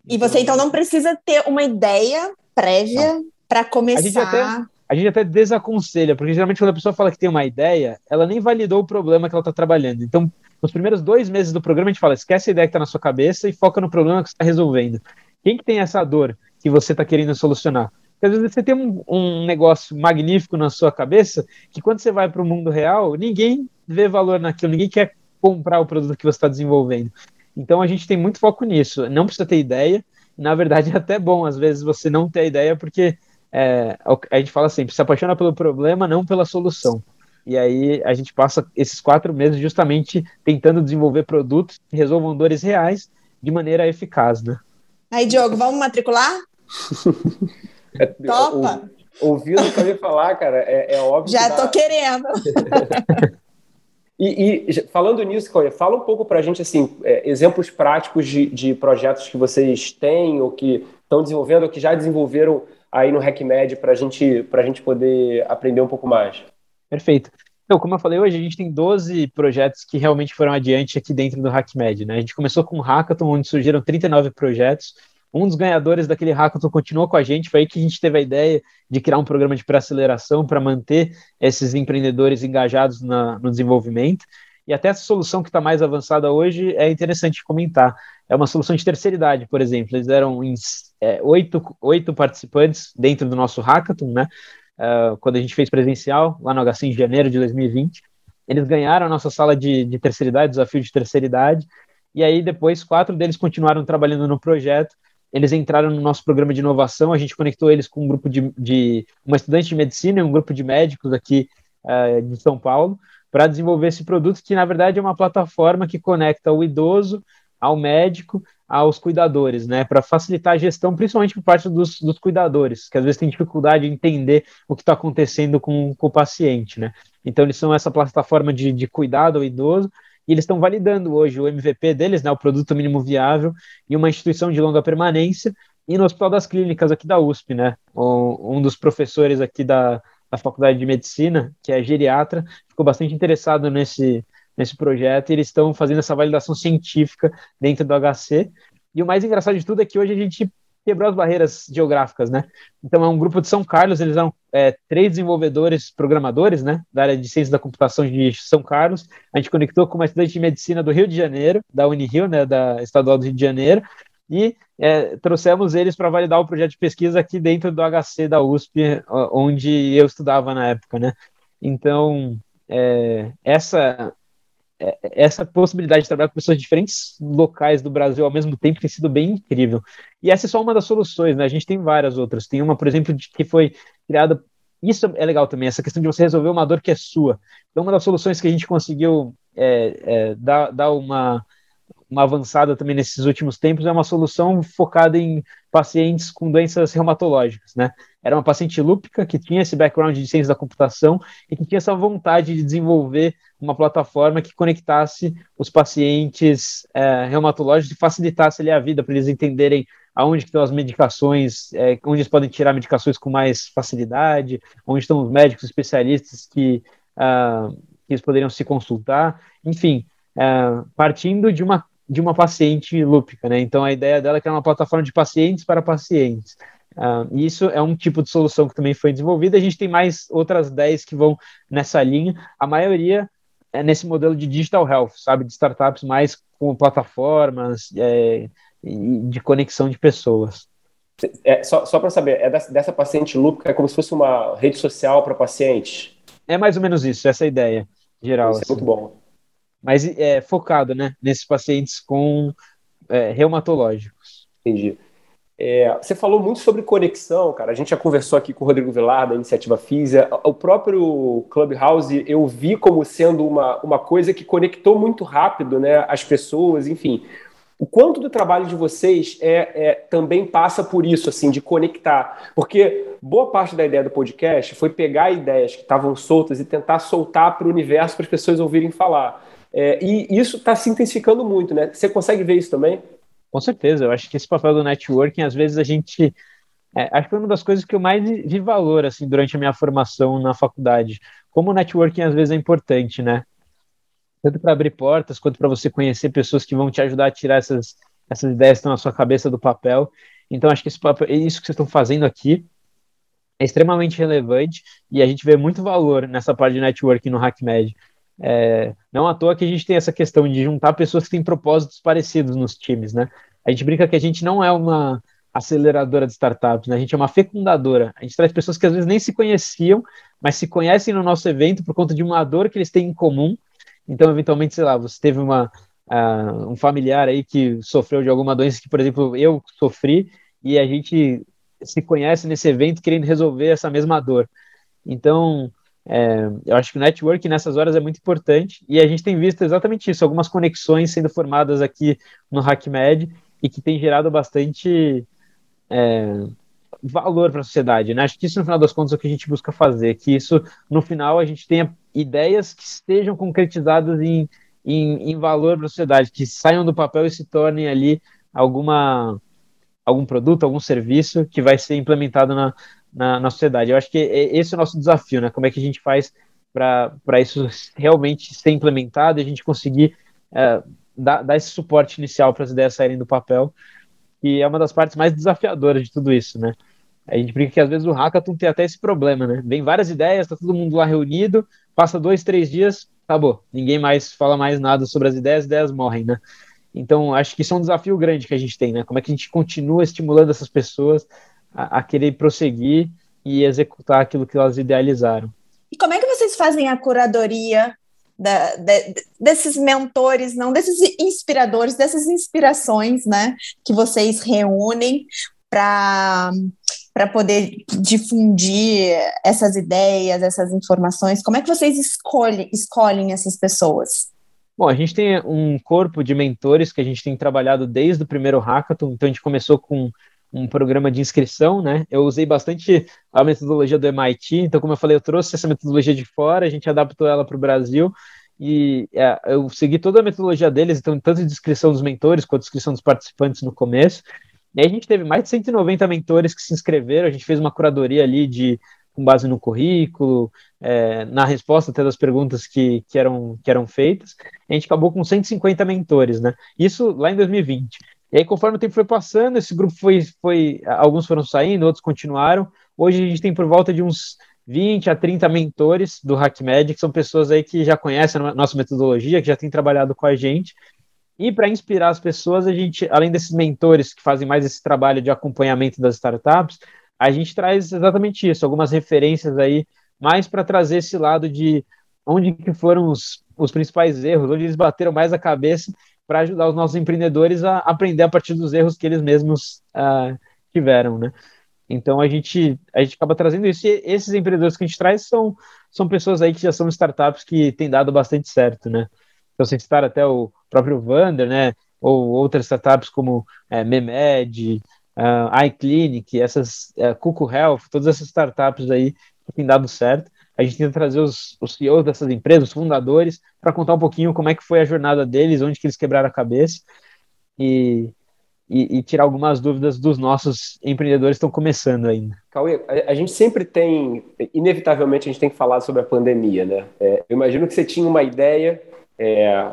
E você então não precisa ter uma ideia prévia para começar. A gente, até, a gente até desaconselha, porque geralmente quando a pessoa fala que tem uma ideia, ela nem validou o problema que ela está trabalhando. Então, nos primeiros dois meses do programa, a gente fala: esquece a ideia que está na sua cabeça e foca no problema que você está resolvendo. Quem que tem essa dor? que você está querendo solucionar. Porque às vezes você tem um, um, negócio magnífico na sua cabeça que quando você vai para o mundo real, ninguém vê valor naquilo, ninguém quer comprar o produto que você está desenvolvendo. Então a gente tem muito foco nisso. Não precisa ter ideia. Na verdade, *laughs* é até bom às vezes você não ter ideia, porque é, a gente fala sempre: se apaixona pelo problema, não pela solução. E aí a gente passa esses quatro meses justamente tentando desenvolver produtos que resolvam dores reais de maneira eficaz, né? Aí, Diogo, vamos matricular? *laughs* É, Topa? ouvindo o que eu ia falar, cara, é, é óbvio. Já que tô querendo. *laughs* e, e, falando nisso, Cauê, fala um pouco para a gente, assim, é, exemplos práticos de, de projetos que vocês têm ou que estão desenvolvendo ou que já desenvolveram aí no HackMed para gente, a gente poder aprender um pouco mais. Perfeito. Então, como eu falei hoje, a gente tem 12 projetos que realmente foram adiante aqui dentro do HackMed. Né? A gente começou com um hackathon, onde surgiram 39 projetos. Um dos ganhadores daquele hackathon continuou com a gente, foi aí que a gente teve a ideia de criar um programa de pré-aceleração para manter esses empreendedores engajados na, no desenvolvimento. E até essa solução que está mais avançada hoje é interessante comentar. É uma solução de terceira idade, por exemplo. Eles eram é, oito, oito participantes dentro do nosso hackathon, né? uh, quando a gente fez presencial, lá no HC em janeiro de 2020. Eles ganharam a nossa sala de, de terceira idade, desafio de terceira idade, e aí depois quatro deles continuaram trabalhando no projeto. Eles entraram no nosso programa de inovação, a gente conectou eles com um grupo de, de uma estudante de medicina e um grupo de médicos aqui uh, de São Paulo para desenvolver esse produto que na verdade é uma plataforma que conecta o idoso ao médico aos cuidadores, né, para facilitar a gestão, principalmente por parte dos, dos, cuidadores, que às vezes tem dificuldade em entender o que está acontecendo com, com, o paciente, né. Então eles são essa plataforma de, de cuidado ao idoso e eles estão validando hoje o MVP deles, né, o produto mínimo viável, em uma instituição de longa permanência e no Hospital das Clínicas aqui da USP, né, um dos professores aqui da, da Faculdade de Medicina, que é geriatra, ficou bastante interessado nesse nesse projeto e eles estão fazendo essa validação científica dentro do HC. E o mais engraçado de tudo é que hoje a gente quebrou as barreiras geográficas, né? Então é um grupo de São Carlos, eles são é, três desenvolvedores, programadores, né, da área de ciência da computação de São Carlos. A gente conectou com uma estudante de medicina do Rio de Janeiro, da Unirio, né, da Estadual do Rio de Janeiro, e é, trouxemos eles para validar o projeto de pesquisa aqui dentro do HC da USP, onde eu estudava na época, né? Então é, essa essa possibilidade de trabalhar com pessoas de diferentes locais do Brasil ao mesmo tempo tem sido bem incrível. E essa é só uma das soluções, né? A gente tem várias outras. Tem uma, por exemplo, que foi criada. Isso é legal também, essa questão de você resolver uma dor que é sua. Então, uma das soluções que a gente conseguiu é, é, dar, dar uma, uma avançada também nesses últimos tempos é uma solução focada em pacientes com doenças reumatológicas, né? Era uma paciente lúpica que tinha esse background de ciência da computação e que tinha essa vontade de desenvolver uma plataforma que conectasse os pacientes é, reumatológicos e facilitasse ali a vida para eles entenderem aonde estão as medicações, é, onde eles podem tirar medicações com mais facilidade, onde estão os médicos especialistas que, uh, que eles poderiam se consultar, enfim, uh, partindo de uma de uma paciente lúpica, né? Então a ideia dela é uma plataforma de pacientes para pacientes. Uh, isso é um tipo de solução que também foi desenvolvida. A gente tem mais outras 10 que vão nessa linha. A maioria é nesse modelo de digital health, sabe? De startups mais com plataformas é, de conexão de pessoas. É, só só para saber, é dessa, dessa paciente lúpica, é como se fosse uma rede social para pacientes? É mais ou menos isso, essa é a ideia geral. Isso assim. é muito bom mas é focado né, nesses pacientes com é, reumatológicos. Entendi. É, você falou muito sobre conexão, cara. A gente já conversou aqui com o Rodrigo Vilar, da Iniciativa Física. O próprio Clubhouse eu vi como sendo uma, uma coisa que conectou muito rápido né, as pessoas, enfim. O quanto do trabalho de vocês é, é, também passa por isso, assim, de conectar. Porque boa parte da ideia do podcast foi pegar ideias que estavam soltas e tentar soltar para o universo para as pessoas ouvirem falar. É, e isso está se intensificando muito, né? Você consegue ver isso também? Com certeza, eu acho que esse papel do networking, às vezes a gente. É, acho que foi uma das coisas que eu mais vi valor assim, durante a minha formação na faculdade. Como o networking às vezes é importante, né? Tanto para abrir portas, quanto para você conhecer pessoas que vão te ajudar a tirar essas, essas ideias que estão na sua cabeça do papel. Então, acho que esse papel, isso que vocês estão fazendo aqui é extremamente relevante e a gente vê muito valor nessa parte de networking no HackMed. É, não à toa que a gente tem essa questão de juntar pessoas que têm propósitos parecidos nos times, né? A gente brinca que a gente não é uma aceleradora de startups, né? A gente é uma fecundadora. A gente traz pessoas que às vezes nem se conheciam, mas se conhecem no nosso evento por conta de uma dor que eles têm em comum. Então, eventualmente, sei lá, você teve uma, uh, um familiar aí que sofreu de alguma doença que, por exemplo, eu sofri, e a gente se conhece nesse evento querendo resolver essa mesma dor. Então, é, eu acho que o network nessas horas é muito importante e a gente tem visto exatamente isso, algumas conexões sendo formadas aqui no HackMed e que tem gerado bastante é, valor para a sociedade, né? Acho que isso, no final das contas, é o que a gente busca fazer, que isso, no final, a gente tenha ideias que estejam concretizadas em, em, em valor para a sociedade, que saiam do papel e se tornem ali alguma algum produto, algum serviço que vai ser implementado na, na, na sociedade. Eu acho que esse é o nosso desafio, né? Como é que a gente faz para isso realmente ser implementado e a gente conseguir é, dar, dar esse suporte inicial para as ideias saírem do papel, que é uma das partes mais desafiadoras de tudo isso, né? A gente brinca que às vezes o hackathon tem até esse problema, né? Vem várias ideias, tá todo mundo lá reunido, passa dois, três dias, acabou. Ninguém mais fala mais nada sobre as ideias, as ideias morrem, né? Então, acho que isso é um desafio grande que a gente tem, né? Como é que a gente continua estimulando essas pessoas a, a querer prosseguir e executar aquilo que elas idealizaram. E como é que vocês fazem a curadoria da, de, desses mentores, não desses inspiradores, dessas inspirações, né, que vocês reúnem para para poder difundir essas ideias, essas informações? Como é que vocês escolhem, escolhem essas pessoas? Bom, a gente tem um corpo de mentores que a gente tem trabalhado desde o primeiro hackathon, então a gente começou com um programa de inscrição, né? Eu usei bastante a metodologia do MIT, então, como eu falei, eu trouxe essa metodologia de fora, a gente adaptou ela para o Brasil e é, eu segui toda a metodologia deles, então, tanto de inscrição dos mentores quanto de inscrição dos participantes no começo. E aí a gente teve mais de 190 mentores que se inscreveram, a gente fez uma curadoria ali de com base no currículo, é, na resposta até das perguntas que, que, eram, que eram feitas. A gente acabou com 150 mentores, né? Isso lá em 2020. E aí, conforme o tempo foi passando, esse grupo foi, foi. Alguns foram saindo, outros continuaram. Hoje a gente tem por volta de uns 20 a 30 mentores do HackMed, que são pessoas aí que já conhecem a nossa metodologia, que já têm trabalhado com a gente. E para inspirar as pessoas, a gente, além desses mentores que fazem mais esse trabalho de acompanhamento das startups, a gente traz exatamente isso, algumas referências aí, mais para trazer esse lado de onde que foram os, os principais erros, onde eles bateram mais a cabeça para ajudar os nossos empreendedores a aprender a partir dos erros que eles mesmos uh, tiveram, né? Então a gente a gente acaba trazendo isso. E esses empreendedores que a gente traz são são pessoas aí que já são startups que têm dado bastante certo, né? Então sem citar até o próprio Vander, né? Ou outras startups como é, Memed, uh, iClinic, essas uh, Cuckoo Health, todas essas startups aí que têm dado certo. A gente tenta trazer os, os CEOs dessas empresas, os fundadores, para contar um pouquinho como é que foi a jornada deles, onde que eles quebraram a cabeça e, e, e tirar algumas dúvidas dos nossos empreendedores que estão começando ainda. Cauê, a, a, gente sempre tem, inevitavelmente a gente tem que falar sobre a pandemia, né? É, eu imagino que você tinha uma ideia, é,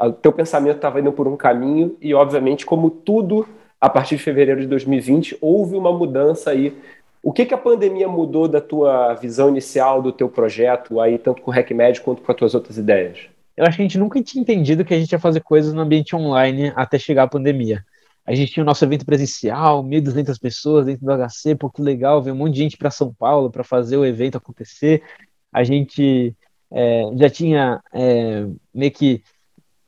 o teu pensamento estava indo por um caminho e, obviamente, como tudo, a partir de fevereiro de 2020, houve uma mudança aí o que, que a pandemia mudou da tua visão inicial do teu projeto, aí tanto com o RecMed quanto com as tuas outras ideias? Eu acho que a gente nunca tinha entendido que a gente ia fazer coisas no ambiente online até chegar a pandemia. A gente tinha o nosso evento presencial, 1.200 pessoas dentro do HC, pô, que legal, veio um monte de gente para São Paulo para fazer o evento acontecer. A gente é, já tinha é, meio que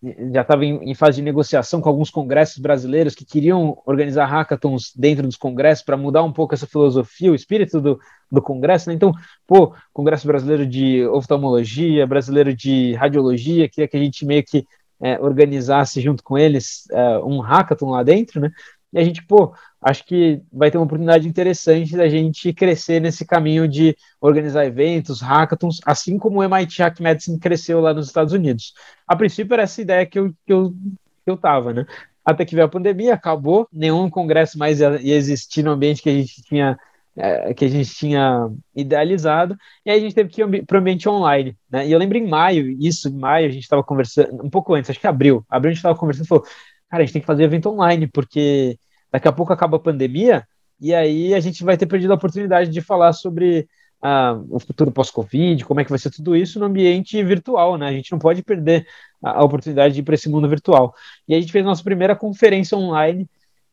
já estava em, em, fase de negociação com alguns congressos brasileiros que queriam organizar hackathons dentro dos congressos para mudar um pouco essa filosofia, o espírito do, do congresso. Né? Então, pô, Congresso Brasileiro de Oftalmologia, Brasileiro de Radiologia, queria que a gente meio que é, organizasse junto com eles é, um hackathon lá dentro, né? E a gente, pô, acho que vai ter uma oportunidade interessante da gente crescer nesse caminho de organizar eventos, hackathons, assim como o MIT Hack Medicine cresceu lá nos Estados Unidos. A princípio era essa ideia que eu, que eu, que eu tava, né? Até que veio a pandemia, acabou, nenhum congresso mais ia, existir no ambiente que a gente tinha é, que a gente tinha idealizado, e aí a gente teve que ir para o ambiente online, né? E eu lembro em maio, isso, em maio, a gente estava conversando, um pouco antes, acho que abril, abril a gente estava conversando e falou, cara, a gente tem que fazer evento online, porque daqui a pouco acaba a pandemia e aí a gente vai ter perdido a oportunidade de falar sobre ah, o futuro pós-Covid, como é que vai ser tudo isso no ambiente virtual, né? A gente não pode perder a, a oportunidade de ir para esse mundo virtual. E a gente fez nossa primeira conferência online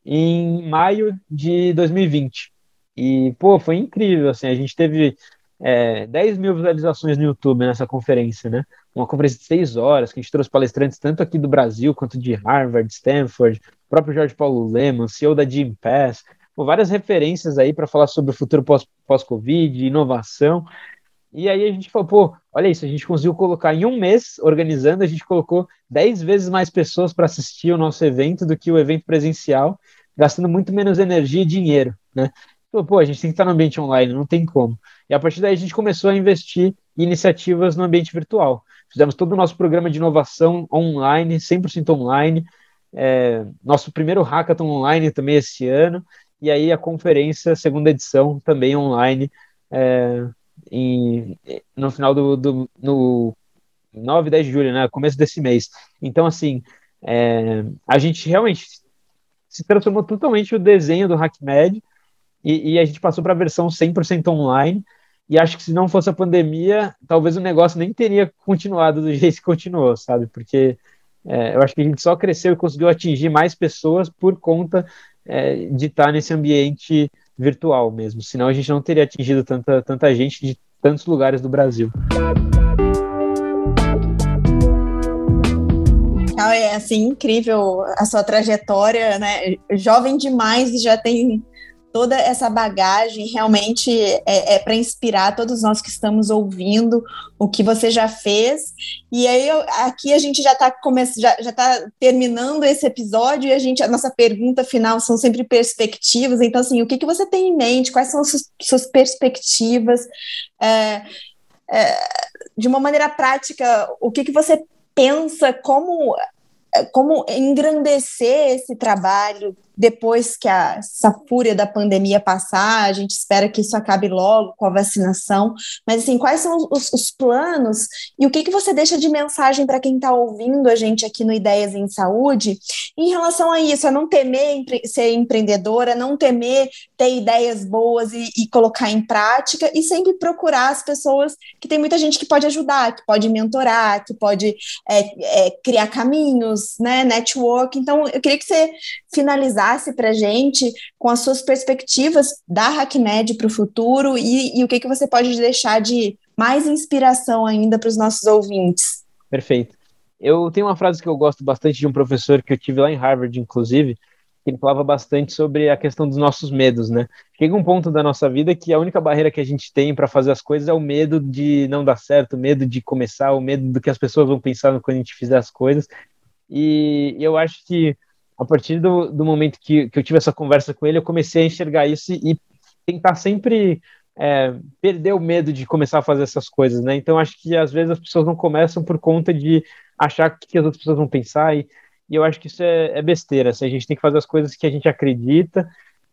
em maio de 2020. E, pô, foi incrível, assim, a gente teve é, 10 mil visualizações no YouTube nessa conferência, né? Uma conferência de seis horas, que a gente trouxe palestrantes tanto aqui do Brasil quanto de Harvard, Stanford, próprio Jorge Paulo Leman, CEO da Jim Pass, várias referências aí para falar sobre o futuro pós-Covid, pós inovação. E aí a gente falou, pô, olha isso, a gente conseguiu colocar em um mês, organizando, a gente colocou 10 vezes mais pessoas para assistir o nosso evento do que o evento presencial, gastando muito menos energia e dinheiro, né? falou, pô, a gente tem que estar no ambiente online, não tem como. E a partir daí a gente começou a investir em iniciativas no ambiente virtual. Fizemos todo o nosso programa de inovação online, 100% online, é, nosso primeiro hackathon online também esse ano, e aí a conferência, segunda edição, também online, é, em, no final do, do no 9 10 de julho, né, começo desse mês. Então, assim, é, a gente realmente se transformou totalmente o desenho do HackMed e, e a gente passou para a versão 100% online, e acho que se não fosse a pandemia, talvez o negócio nem teria continuado do jeito que continuou, sabe? Porque é, eu acho que a gente só cresceu e conseguiu atingir mais pessoas por conta é, de estar nesse ambiente virtual mesmo. Senão a gente não teria atingido tanta, tanta gente de tantos lugares do Brasil. É assim incrível a sua trajetória, né? Jovem demais e já tem toda essa bagagem realmente é, é para inspirar todos nós que estamos ouvindo o que você já fez. E aí eu, aqui a gente já está já, já tá terminando esse episódio e a gente a nossa pergunta final são sempre perspectivas. Então assim, o que, que você tem em mente? Quais são as suas, suas perspectivas? É, é, de uma maneira prática, o que, que você pensa como como engrandecer esse trabalho depois que a, essa fúria da pandemia passar, a gente espera que isso acabe logo com a vacinação, mas assim, quais são os, os planos e o que, que você deixa de mensagem para quem está ouvindo a gente aqui no Ideias em Saúde em relação a isso, a não temer empre ser empreendedora, não temer ter ideias boas e, e, colocar em prática e sempre procurar as pessoas que tem muita gente que pode ajudar, que pode mentorar, que pode é, é, criar caminhos, né, network, então eu queria que você finalizasse para a gente com as suas perspectivas da HackMed para o futuro e, e o que, que você pode deixar de mais inspiração ainda para os nossos ouvintes. Perfeito. Eu tenho uma frase que eu gosto bastante de um professor que eu tive lá em Harvard, inclusive, que ele falava bastante sobre a questão dos nossos medos, né? Chega um ponto da nossa vida que a única barreira que a gente tem para fazer as coisas é o medo de não dar certo, o medo de começar, o medo do que as pessoas vão pensar quando a gente fizer as coisas. E eu acho que a partir do, do momento que, que eu tive essa conversa com ele, eu comecei a enxergar isso e, tentar sempre é, perder o medo de começar a fazer essas coisas, né? Então acho que às vezes as pessoas não começam por conta de achar que, que as outras pessoas vão pensar e, e eu acho que isso é, é besteira. Assim, a gente tem que fazer as coisas que a gente acredita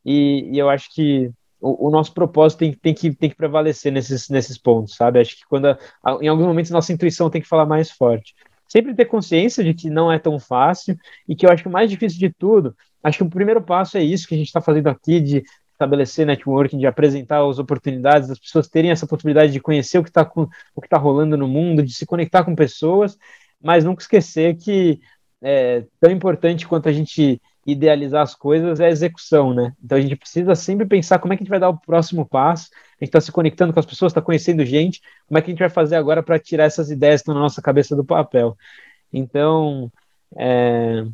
e, e eu acho que o, o, nosso propósito tem, tem, que, tem que prevalecer nesses, nesses pontos, sabe? Acho que quando a, em alguns momentos nossa intuição tem que falar mais forte sempre ter consciência de que não é tão fácil e que eu acho que o mais difícil de tudo, acho que o primeiro passo é isso que a gente está fazendo aqui, de estabelecer networking, de apresentar as oportunidades, das pessoas terem essa possibilidade de conhecer o que está tá rolando no mundo, de se conectar com pessoas, mas nunca esquecer que é tão importante quanto a gente idealizar as coisas é a execução, né? Então a gente precisa sempre pensar como é que a gente vai dar o próximo passo. A gente está se conectando com as pessoas, está conhecendo gente. Como é que a gente vai fazer agora para tirar essas ideias que estão na nossa cabeça do papel? Então, é,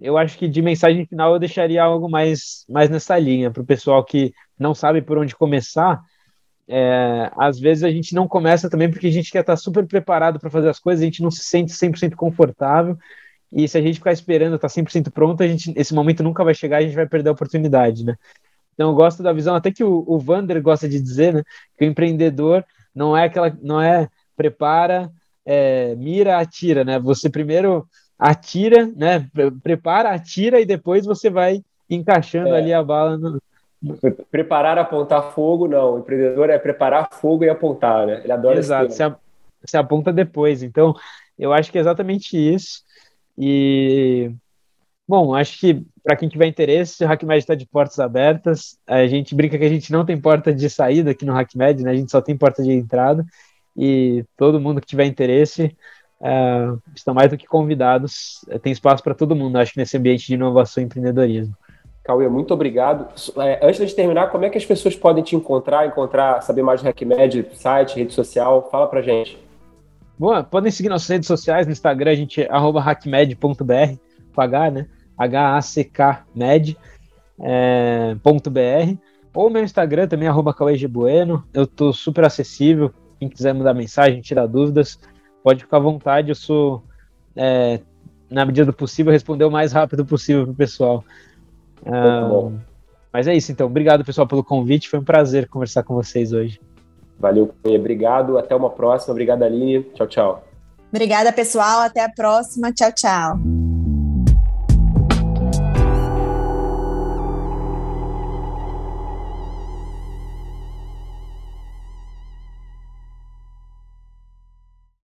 eu acho que de mensagem final eu deixaria algo mais, mais nessa linha para o pessoal que não sabe por onde começar. É, às vezes a gente não começa também porque a gente quer estar super preparado para fazer as coisas, a gente não se sente 100% confortável e se a gente ficar esperando, tá 100% pronto, a gente, esse momento nunca vai chegar, a gente vai perder a oportunidade, né? Então eu gosto da visão, até que o, o Vander gosta de dizer, né? Que o empreendedor não é aquela, não é prepara, é, mira, atira, né? Você primeiro atira, né? Prepara, atira e depois você vai encaixando é. ali a bala no, Preparar, apontar fogo, não. O empreendedor é preparar fogo e apontar, né? Ele adora Exato, você aponta depois. Então, eu acho que é exatamente isso. E, bom, acho que para quem tiver interesse, o HackMed está de portas abertas. A gente brinca que a gente não tem porta de saída aqui no HackMed, né? A gente só tem porta de entrada. E todo mundo que tiver interesse uh, estão mais do que convidados. Tem espaço para todo mundo, acho que nesse ambiente de inovação e empreendedorismo. Cauê, muito obrigado. É, antes de terminar, como é que as pessoas podem te encontrar, encontrar, saber mais do HackMed, site, rede social? Fala para gente. Bom, podem seguir nossas redes sociais, no Instagram a gente é hackmed.br, com H, né? H-A-C-K-med, é, .br, ou meu Instagram também, arroba Bueno. Eu tô super acessível, quem quiser mandar mensagem, tirar dúvidas, pode ficar à vontade, eu sou, é, na medida do possível, responder o mais rápido possível pro pessoal. Muito bom. Mas é isso, então. Obrigado, pessoal, pelo convite. Foi um prazer conversar com vocês hoje. Valeu, Cunha. Obrigado. Até uma próxima. Obrigado, Aline. Tchau, tchau. Obrigada, pessoal. Até a próxima. Tchau, tchau.